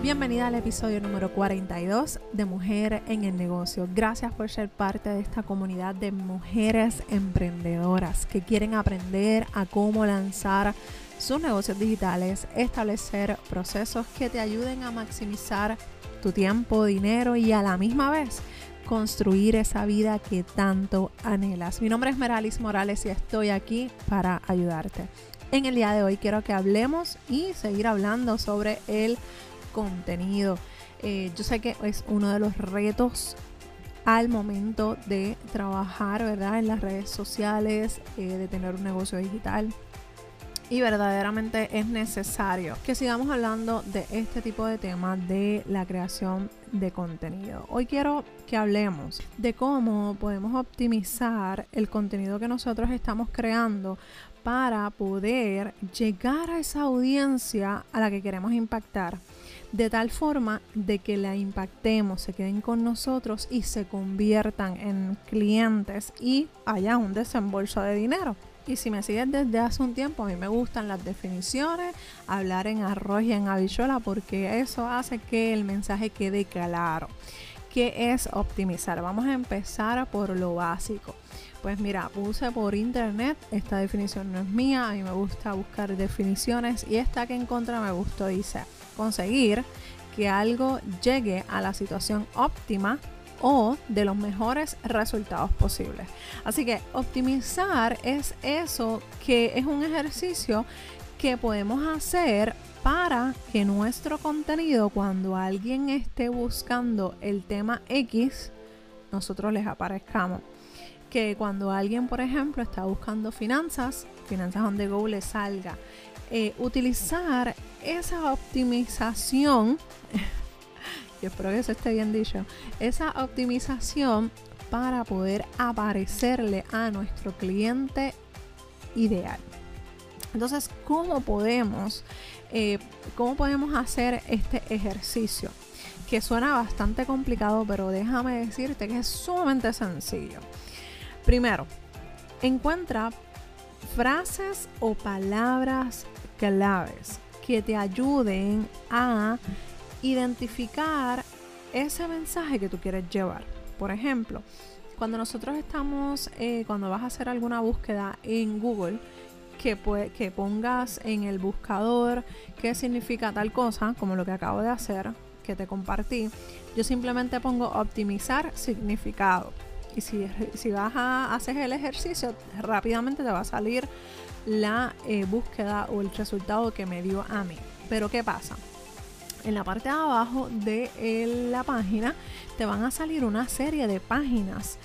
Bienvenida al episodio número 42 de Mujer en el Negocio. Gracias por ser parte de esta comunidad de mujeres emprendedoras que quieren aprender a cómo lanzar sus negocios digitales, establecer procesos que te ayuden a maximizar tu tiempo, dinero y a la misma vez construir esa vida que tanto anhelas. Mi nombre es Meralis Morales y estoy aquí para ayudarte. En el día de hoy quiero que hablemos y seguir hablando sobre el contenido. Eh, yo sé que es uno de los retos al momento de trabajar, ¿verdad? En las redes sociales, eh, de tener un negocio digital y verdaderamente es necesario que sigamos hablando de este tipo de temas de la creación de contenido. Hoy quiero que hablemos de cómo podemos optimizar el contenido que nosotros estamos creando para poder llegar a esa audiencia a la que queremos impactar de tal forma de que la impactemos, se queden con nosotros y se conviertan en clientes y haya un desembolso de dinero. Y si me sigues desde hace un tiempo, a mí me gustan las definiciones, hablar en arroz y en habichuela, porque eso hace que el mensaje quede claro. ¿Qué es optimizar? Vamos a empezar por lo básico. Pues mira, puse por internet, esta definición no es mía, a mí me gusta buscar definiciones y esta que encontré me gustó, dice, conseguir que algo llegue a la situación óptima o de los mejores resultados posibles. Así que optimizar es eso que es un ejercicio que podemos hacer para que nuestro contenido, cuando alguien esté buscando el tema X, nosotros les aparezcamos. Que cuando alguien, por ejemplo, está buscando finanzas, finanzas on the go le salga. Eh, utilizar esa optimización y espero que eso esté bien dicho, esa optimización para poder aparecerle a nuestro cliente ideal. Entonces, ¿cómo podemos, eh, ¿cómo podemos hacer este ejercicio? Que suena bastante complicado, pero déjame decirte que es sumamente sencillo. Primero, encuentra frases o palabras claves que te ayuden a identificar ese mensaje que tú quieres llevar. Por ejemplo, cuando nosotros estamos, eh, cuando vas a hacer alguna búsqueda en Google, que, que pongas en el buscador qué significa tal cosa, como lo que acabo de hacer, que te compartí, yo simplemente pongo optimizar significado. Y si, si vas a hacer el ejercicio, rápidamente te va a salir la eh, búsqueda o el resultado que me dio a mí. Pero ¿qué pasa? en la parte de abajo de la página te van a salir una serie de páginas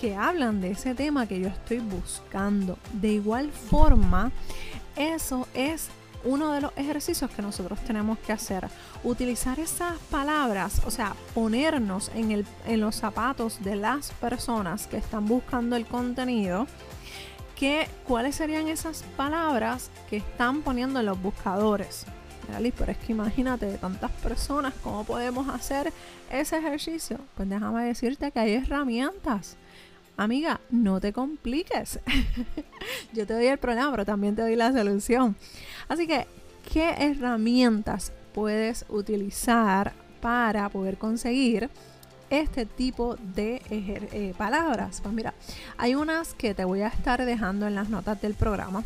que hablan de ese tema que yo estoy buscando. De igual forma, eso es uno de los ejercicios que nosotros tenemos que hacer. Utilizar esas palabras, o sea, ponernos en, el, en los zapatos de las personas que están buscando el contenido. Que, ¿Cuáles serían esas palabras que están poniendo en los buscadores? pero es que imagínate de tantas personas, ¿cómo podemos hacer ese ejercicio? Pues déjame decirte que hay herramientas. Amiga, no te compliques. Yo te doy el problema, pero también te doy la solución. Así que, ¿qué herramientas puedes utilizar para poder conseguir este tipo de eh, palabras? Pues mira, hay unas que te voy a estar dejando en las notas del programa.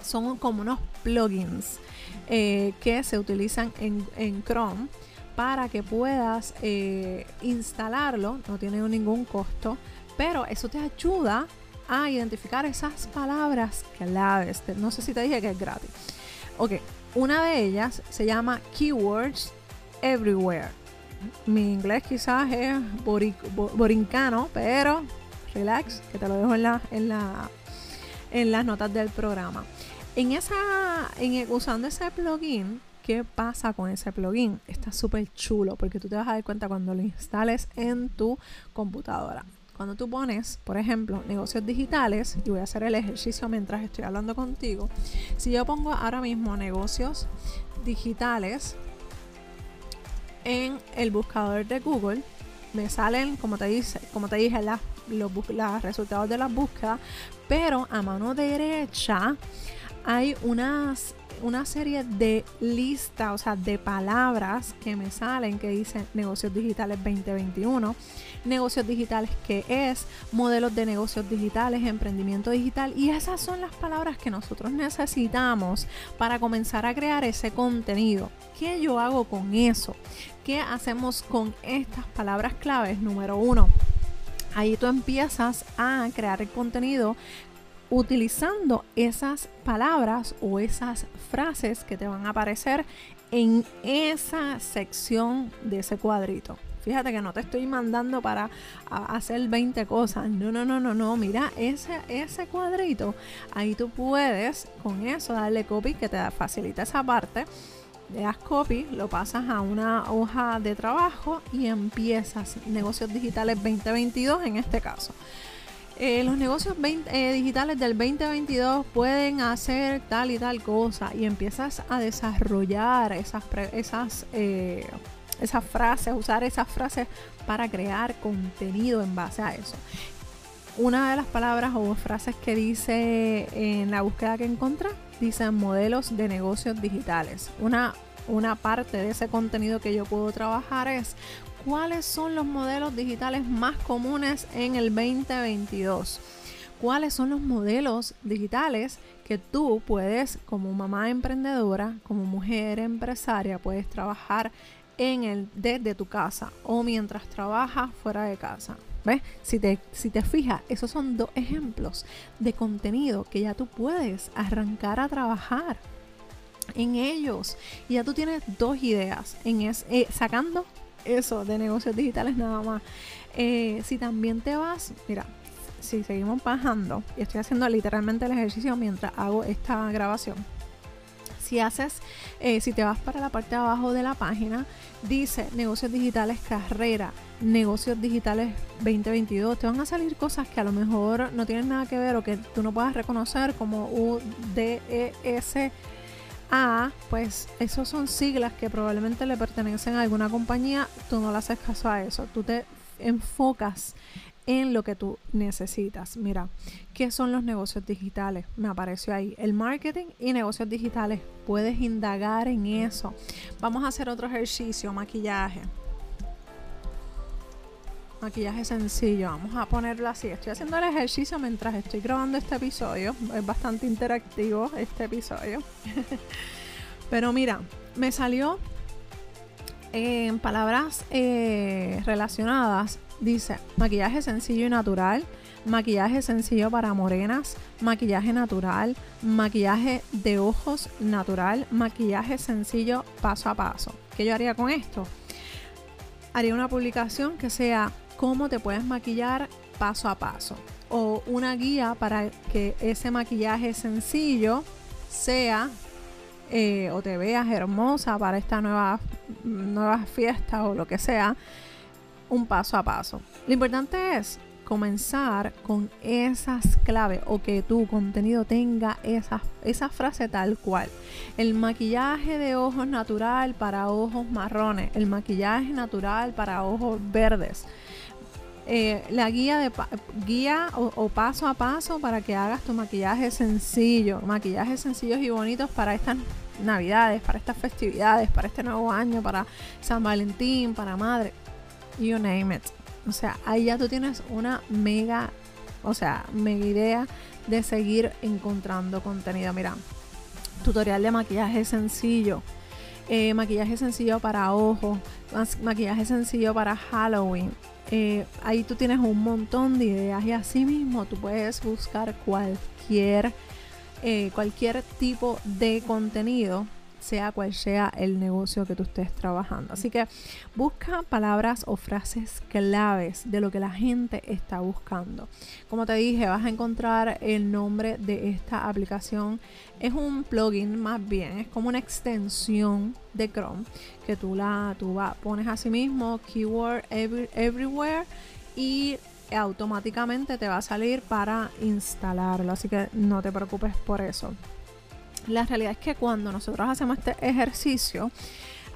Son como unos plugins eh, que se utilizan en, Chrome para que puedas eh, instalarlo, no tiene ningún costo, pero eso te ayuda a identificar esas palabras claves. No sé si te dije que es gratis. Ok, una de ellas se llama Keywords Everywhere. Mi inglés quizás es borincano, pero relax, que te lo dejo en, la, en, la, en las notas del programa. En esa, en, usando ese plugin, ¿qué pasa con ese plugin? Está súper chulo porque tú te vas a dar cuenta cuando lo instales en tu computadora. Cuando tú pones, por ejemplo, negocios digitales, y voy a hacer el ejercicio mientras estoy hablando contigo, si yo pongo ahora mismo negocios digitales en el buscador de Google, me salen, como te, dice, como te dije, los, resultados de la búsqueda, pero a mano derecha hay unas una serie de listas, o sea, de palabras que me salen que dicen negocios digitales 2021, negocios digitales que es, modelos de negocios digitales, emprendimiento digital y esas son las palabras que nosotros necesitamos para comenzar a crear ese contenido. ¿Qué yo hago con eso? ¿Qué hacemos con estas palabras claves? Número uno, ahí tú empiezas a crear el contenido utilizando esas palabras o esas frases que te van a aparecer en esa sección de ese cuadrito. Fíjate que no te estoy mandando para hacer 20 cosas. No, no, no, no, no. Mira, ese, ese cuadrito, ahí tú puedes con eso darle copy que te facilita esa parte. Le das copy, lo pasas a una hoja de trabajo y empiezas negocios digitales 2022 en este caso. Eh, los negocios eh, digitales del 2022 pueden hacer tal y tal cosa y empiezas a desarrollar esas, esas, eh, esas frases, usar esas frases para crear contenido en base a eso. Una de las palabras o frases que dice en la búsqueda que encontré, dice modelos de negocios digitales. Una, una parte de ese contenido que yo puedo trabajar es cuáles son los modelos digitales más comunes en el 2022. ¿Cuáles son los modelos digitales que tú puedes, como mamá emprendedora, como mujer empresaria, puedes trabajar en el desde tu casa o mientras trabajas fuera de casa? ¿Ves? Si te, si te fijas, esos son dos ejemplos de contenido que ya tú puedes arrancar a trabajar en ellos. Y ya tú tienes dos ideas en es, eh, sacando eso de negocios digitales nada más. Eh, si también te vas, mira, si seguimos bajando, y estoy haciendo literalmente el ejercicio mientras hago esta grabación. Si haces, eh, si te vas para la parte de abajo de la página, dice negocios digitales carrera, negocios digitales 2022. Te van a salir cosas que a lo mejor no tienen nada que ver o que tú no puedas reconocer como UDES a, pues esos son siglas que probablemente le pertenecen a alguna compañía, tú no le haces caso a eso, tú te enfocas en lo que tú necesitas. Mira, ¿qué son los negocios digitales? Me apareció ahí el marketing y negocios digitales. Puedes indagar en eso. Vamos a hacer otro ejercicio, maquillaje maquillaje sencillo. Vamos a ponerlo así. Estoy haciendo el ejercicio mientras estoy grabando este episodio. Es bastante interactivo este episodio. Pero mira, me salió en palabras eh, relacionadas. Dice maquillaje sencillo y natural. Maquillaje sencillo para morenas, maquillaje natural, maquillaje de ojos natural, maquillaje sencillo paso a paso. ¿Qué yo haría con esto? Haría una publicación que sea cómo te puedes maquillar paso a paso o una guía para que ese maquillaje sencillo sea eh, o te veas hermosa para esta nueva, nueva fiesta o lo que sea, un paso a paso. Lo importante es comenzar con esas claves o que tu contenido tenga esa, esa frase tal cual. El maquillaje de ojos natural para ojos marrones, el maquillaje natural para ojos verdes. Eh, la guía de guía o, paso a paso para que hagas tu maquillaje sencillo, maquillajes sencillos y bonitos para estas navidades, para estas festividades, para este nuevo año, para San Valentín, para madre, you name it. O sea, ahí ya tú tienes una mega, o sea, mega idea de seguir encontrando contenido. Mira, tutorial de maquillaje sencillo. Eh, maquillaje sencillo para ojos, maquillaje sencillo para Halloween, eh, ahí tú tienes un montón de ideas y así mismo tú puedes buscar cualquier, eh, cualquier tipo de contenido sea cual sea el negocio que tú estés trabajando. Así que busca palabras o frases claves de lo que la gente está buscando. Como te dije, vas a encontrar el nombre de esta aplicación. Es un plugin más bien, es como una extensión de Chrome que tú la tú va, pones así mismo keyword everywhere y automáticamente te va a salir para instalarlo. Así que no te preocupes por eso la realidad es que cuando nosotros hacemos este ejercicio,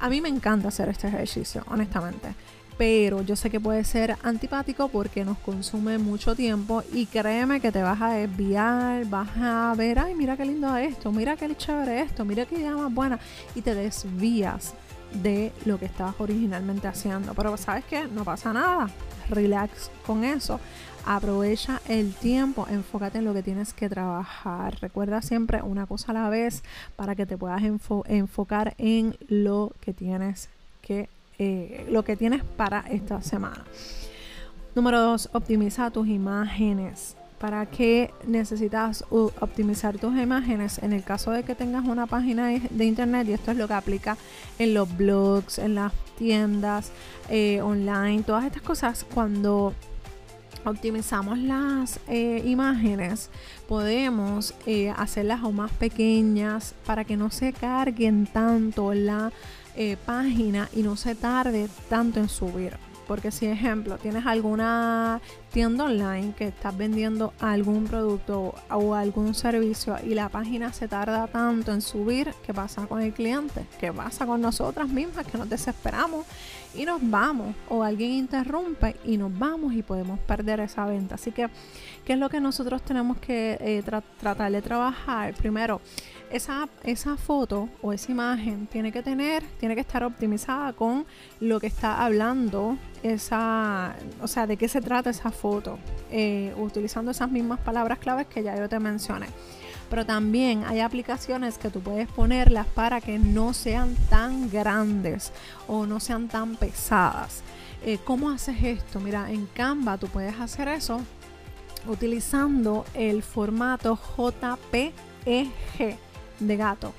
a mí me encanta hacer este ejercicio, honestamente. pero yo sé que puede ser antipático porque nos consume mucho tiempo y créeme que te vas a desviar, vas a ver, ay, mira qué lindo esto, mira qué chévere esto, mira qué idea más buena y te desvías de lo que estabas originalmente haciendo. Pero sabes qué, no pasa nada, relax con eso. Aprovecha el tiempo, enfócate en lo que tienes que trabajar. Recuerda siempre una cosa a la vez para que te puedas enfocar en lo que tienes que eh, lo que tienes para esta semana. Número dos, optimiza tus imágenes. ¿Para qué necesitas optimizar tus imágenes? En el caso de que tengas una página de internet, y esto es lo que aplica en los blogs, en las tiendas eh, online, todas estas cosas, cuando optimizamos las eh, imágenes, podemos hacerlas aún más pequeñas para que no se carguen tanto la eh, página y no se tarde tanto en subir. Porque si, ejemplo, tienes alguna tienda online que estás vendiendo algún producto o algún servicio y la página se tarda tanto en subir, ¿qué pasa con el cliente? ¿Qué pasa con nosotras mismas que nos desesperamos y nos vamos? O alguien interrumpe y nos vamos y podemos perder esa venta. Así que, ¿qué es lo que nosotros tenemos que eh, tratar de trabajar? Primero, esa, esa foto o esa imagen tiene que tener, tiene que estar optimizada con lo que está hablando esa, o sea, de qué se trata esa foto, eh, utilizando esas mismas palabras claves que ya yo te mencioné. Pero también hay aplicaciones que tú puedes ponerlas para que no sean tan grandes o no sean tan pesadas. Eh, ¿Cómo haces esto? Mira, en Canva tú puedes hacer eso utilizando el formato JPEG de gato,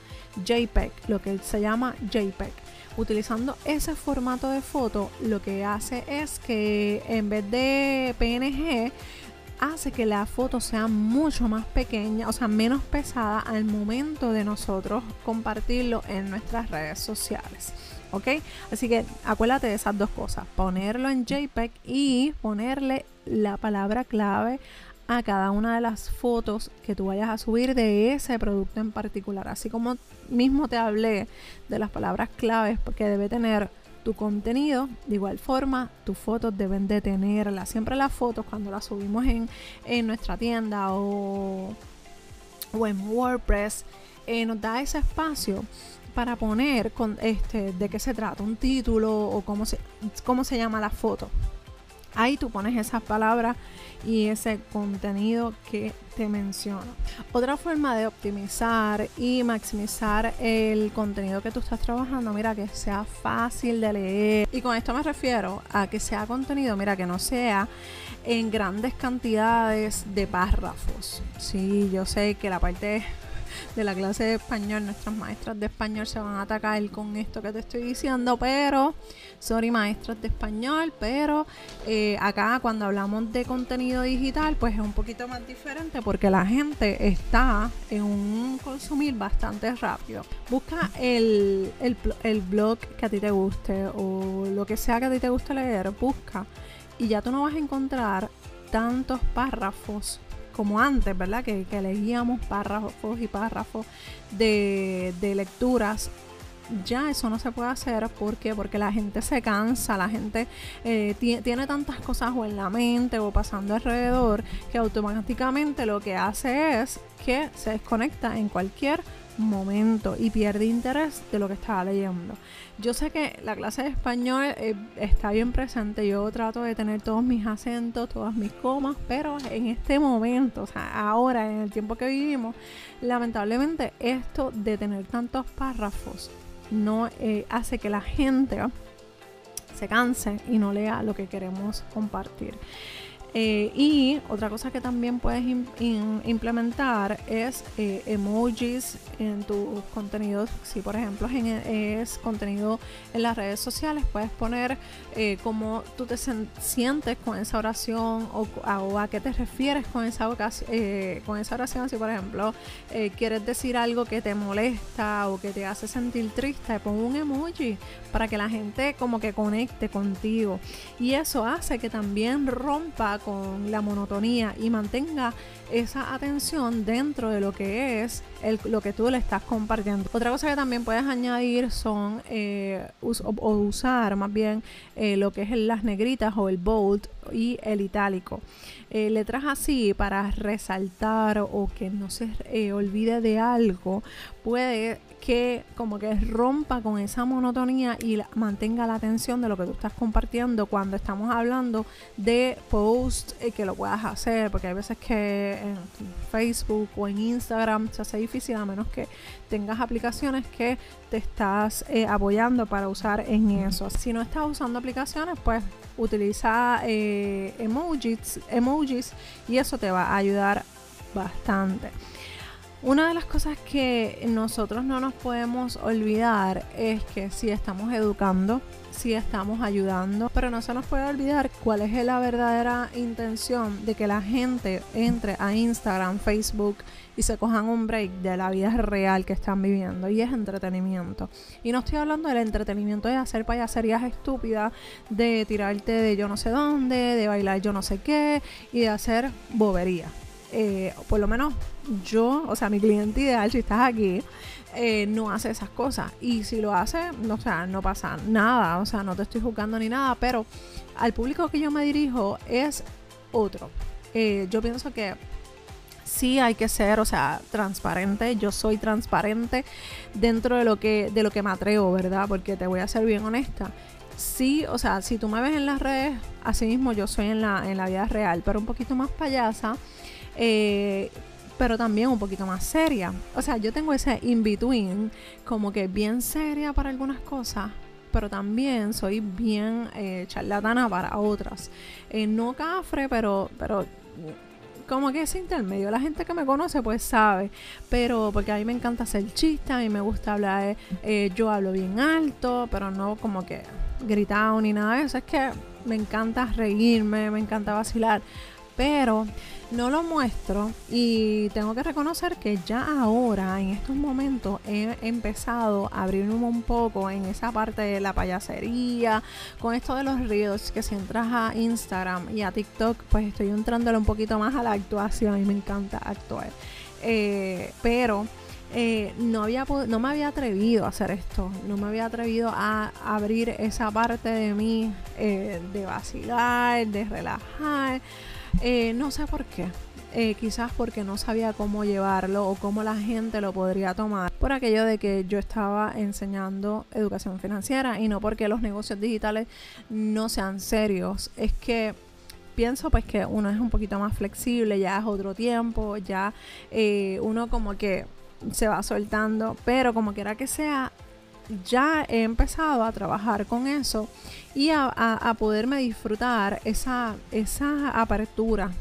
JPEG, lo que se llama JPEG. Utilizando ese formato de foto, lo que hace es que en vez de PNG, hace que la foto sea mucho más pequeña, o sea, menos pesada al momento de nosotros compartirlo en nuestras redes sociales. ¿Ok? Así que acuérdate de esas dos cosas, ponerlo en JPEG y ponerle la palabra clave a cada una de las fotos que tú vayas a subir de ese producto en particular. Así como mismo te hablé de las palabras claves que debe tener tu contenido, de igual forma tus fotos deben de tenerlas. Siempre las fotos cuando las subimos en, nuestra tienda o, o en WordPress, eh, nos da ese espacio para poner con este de qué se trata, un título o cómo se, cómo se llama la foto. Ahí tú pones esas palabras y ese contenido que te menciono. Otra forma de optimizar y maximizar el contenido que tú estás trabajando, mira, que sea fácil de leer. Y con esto me refiero a que sea contenido, mira, que no sea en grandes cantidades de párrafos. Sí, yo sé que la parte de la clase de español, nuestras maestras de español se van a atacar con esto que te estoy diciendo, pero, sorry maestras de español, pero eh, acá cuando hablamos de contenido digital, pues es un poquito más diferente porque la gente está en un consumir bastante rápido. Busca el, el, el blog que a ti te guste o lo que sea que a ti te guste leer, busca y ya tú no vas a encontrar tantos párrafos como antes, ¿verdad? Que, que leíamos párrafos y párrafos de, lecturas ya eso no se puede hacer ¿por porque la gente se cansa, la gente eh, tiene tantas cosas o en la mente o pasando alrededor que automáticamente lo que hace es que se desconecta en cualquier momento y pierde interés de lo que estaba leyendo. Yo sé que la clase de español eh, está bien presente, yo trato de tener todos mis acentos, todas mis comas, pero en este momento, o sea, ahora, en el tiempo que vivimos, lamentablemente esto de tener tantos párrafos no eh, hace que la gente se canse y no lea lo que queremos compartir. Eh, y otra cosa que también puedes implementar es eh, emojis en tus contenidos. Si por ejemplo es, contenido en las redes sociales, puedes poner eh, cómo tú te sientes con esa oración o a, qué te refieres con esa, con esa oración. Si por ejemplo quieres decir algo que te molesta o que te hace sentir triste, pon un emoji para que la gente como que conecte contigo. Y eso hace que también rompa con la monotonía y mantenga esa atención dentro de lo que es lo que tú le estás compartiendo. Otra cosa que también puedes añadir son eh, o, usar más bien eh, lo que es las negritas o el bold y el itálico. Eh, letras así para resaltar o que no se olvide de algo puede que como que rompa con esa monotonía y mantenga la atención de lo que tú estás compartiendo cuando estamos hablando de post eh, que lo puedas hacer, porque hay veces que en Facebook o en Instagram se hace difícil a menos que tengas aplicaciones que te estás eh, apoyando para usar en eso. Si no estás usando aplicaciones, pues utiliza eh, emojis, emojis y eso te va a ayudar bastante. Una de las cosas que nosotros no nos podemos olvidar es que si estamos educando, si estamos ayudando, pero no se nos puede olvidar cuál es la verdadera intención de que la gente entre a Instagram, Facebook y se cojan un break de la vida real que están viviendo y es entretenimiento. Y no estoy hablando del entretenimiento de hacer payaserías estúpidas, de tirarte de yo no sé dónde, de bailar yo no sé qué y de hacer bobería. Eh, por lo menos yo, o sea, mi cliente ideal, si estás aquí, eh, no hace esas cosas. Y si lo hace, o sea, no pasa nada, o sea, no te estoy juzgando ni nada, pero al público que yo me dirijo es otro. Eh, yo pienso que sí hay que ser, o sea, transparente. Yo soy transparente dentro de lo que, de lo que me atrevo, ¿verdad? Porque te voy a ser bien honesta. Sí, o sea, si tú me ves en las redes, así mismo yo soy en la, en la vida real, pero un poquito más payasa. Eh, pero también un poquito más seria. O sea, yo tengo ese in-between, como que bien seria para algunas cosas, pero también soy bien eh, charlatana para otras. Eh, no cafre, pero, pero como que es intermedio. La gente que me conoce pues sabe, pero porque a mí me encanta hacer chistes, a mí me gusta hablar, yo hablo bien alto, pero no como que gritado ni nada de eso. Es que me encanta reírme, me encanta vacilar, pero no lo muestro y tengo que reconocer que ya ahora, en estos momentos, he empezado a abrirme un poco en esa parte de la payasería, con esto de los reels, que si entras a Instagram y a TikTok, pues estoy entrándole un poquito más a la actuación y me encanta actuar. Eh, pero eh, no, había, no me había atrevido a hacer esto, no me había atrevido a abrir esa parte de mí, eh, de vacilar, de relajar eh, no sé por qué. Quizás porque no sabía cómo llevarlo o cómo la gente lo podría tomar por aquello de que yo estaba enseñando educación financiera y no porque los negocios digitales no sean serios. Es que pienso pues que uno es un poquito más flexible, ya es otro tiempo, ya uno como que se va soltando, pero como quiera que sea, ya he empezado a trabajar con eso y a, poderme disfrutar esa, esa apertura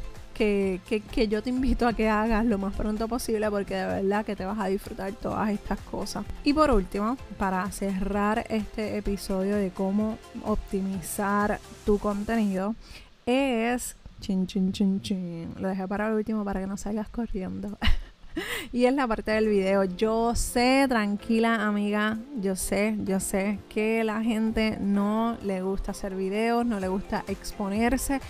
que, yo te invito a que hagas lo más pronto posible porque de verdad que te vas a disfrutar todas estas cosas. Y por último, para cerrar este episodio de cómo optimizar tu contenido, es... Chin, chin, chin, chin. Lo dejé para el último para que no salgas corriendo. y es la parte del video. Yo sé, tranquila amiga, yo sé, yo sé que la gente no le gusta hacer videos, no le gusta exponerse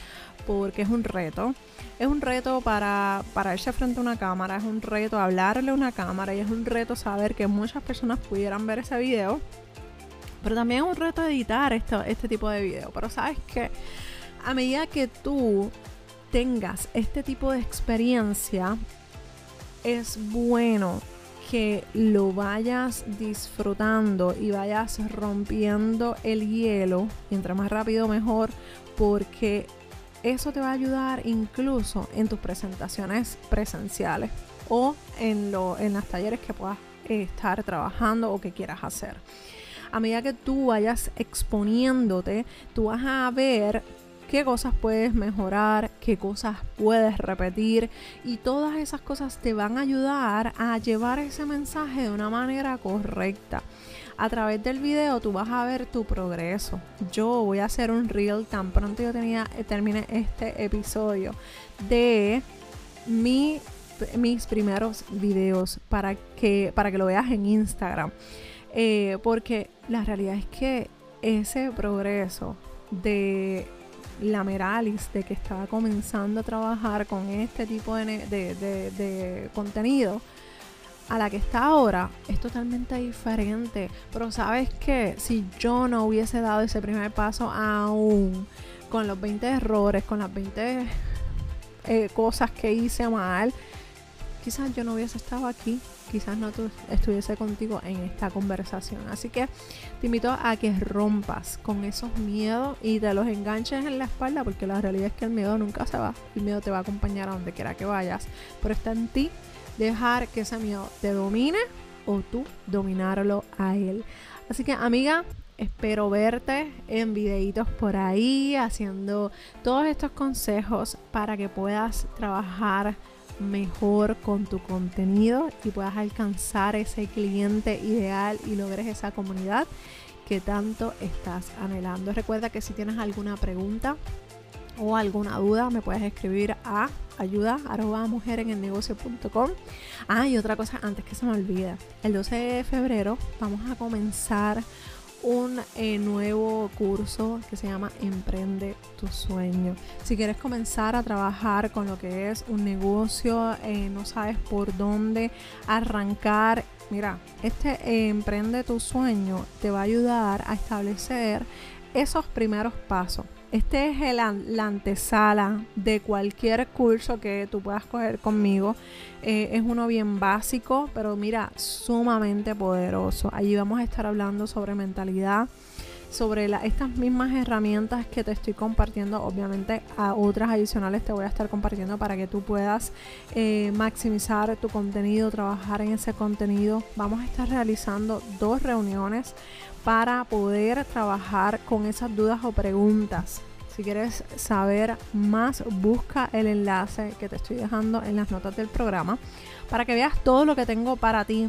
porque es un reto. Es un reto para irse frente a una cámara, es un reto hablarle a una cámara y es un reto saber que muchas personas pudieran ver ese video. Pero también es un reto editar esto, este tipo de video. Pero sabes que a medida que tú tengas este tipo de experiencia, es bueno que lo vayas disfrutando y vayas rompiendo el hielo, mientras más rápido mejor, porque eso te va a ayudar incluso en tus presentaciones presenciales o en, lo, en las talleres que puedas estar trabajando o que quieras hacer. A medida que tú vayas exponiéndote, tú vas a ver qué cosas puedes mejorar, qué cosas puedes repetir y todas esas cosas te van a ayudar a llevar ese mensaje de una manera correcta. A través del video tú vas a ver tu progreso. Yo voy a hacer un reel tan pronto yo tenía, eh, termine este episodio de mi, mis primeros videos para que, para que lo veas en Instagram. Eh, porque la realidad es que ese progreso de la Meralis de que estaba comenzando a trabajar con este tipo de, de contenido a la que está ahora es totalmente diferente. Pero sabes que si yo no hubiese dado ese primer paso aún con los 20 errores, con las 20 eh, cosas que hice mal, quizás yo no hubiese estado aquí, quizás no estuviese contigo en esta conversación. Así que te invito a que rompas con esos miedos y te los enganches en la espalda, porque la realidad es que el miedo nunca se va, el miedo te va a acompañar a donde quiera que vayas, pero está en ti dejar que ese miedo te domine o tú dominarlo a él. Así que amiga, espero verte en videitos por ahí haciendo todos estos consejos para que puedas trabajar mejor con tu contenido y puedas alcanzar ese cliente ideal y logres esa comunidad que tanto estás anhelando. Recuerda que si tienes alguna pregunta o alguna duda me puedes escribir a ayuda arroba mujer en el negocio.com. Ah, y otra cosa antes que se me olvida. El 12 de febrero vamos a comenzar un eh, nuevo curso que se llama Emprende tu sueño. Si quieres comenzar a trabajar con lo que es un negocio, eh, no sabes por dónde arrancar, mira, este eh, Emprende tu sueño te va a ayudar a establecer esos primeros pasos este es el, la antesala de cualquier curso que tú puedas coger conmigo. Eh, es uno bien básico, pero mira, sumamente poderoso. Allí vamos a estar hablando sobre mentalidad, sobre estas mismas herramientas que te estoy compartiendo. Obviamente a otras adicionales te voy a estar compartiendo para que tú puedas eh, maximizar tu contenido, trabajar en ese contenido. Vamos a estar realizando dos reuniones para poder trabajar con esas dudas o preguntas. Si quieres saber más, busca el enlace que te estoy dejando en las notas del programa para que veas todo lo que tengo para ti,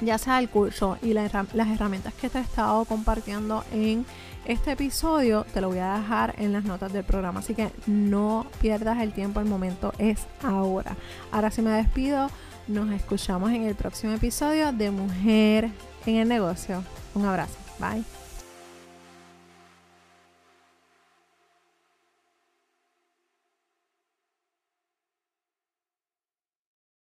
ya sea el curso y las herramientas que te he estado compartiendo en este episodio, te lo voy a dejar en las notas del programa. Así que no pierdas el tiempo, el momento es ahora. Ahora sí me despido, nos escuchamos en el próximo episodio de Mujer en el Negocio. Un abrazo. Bye.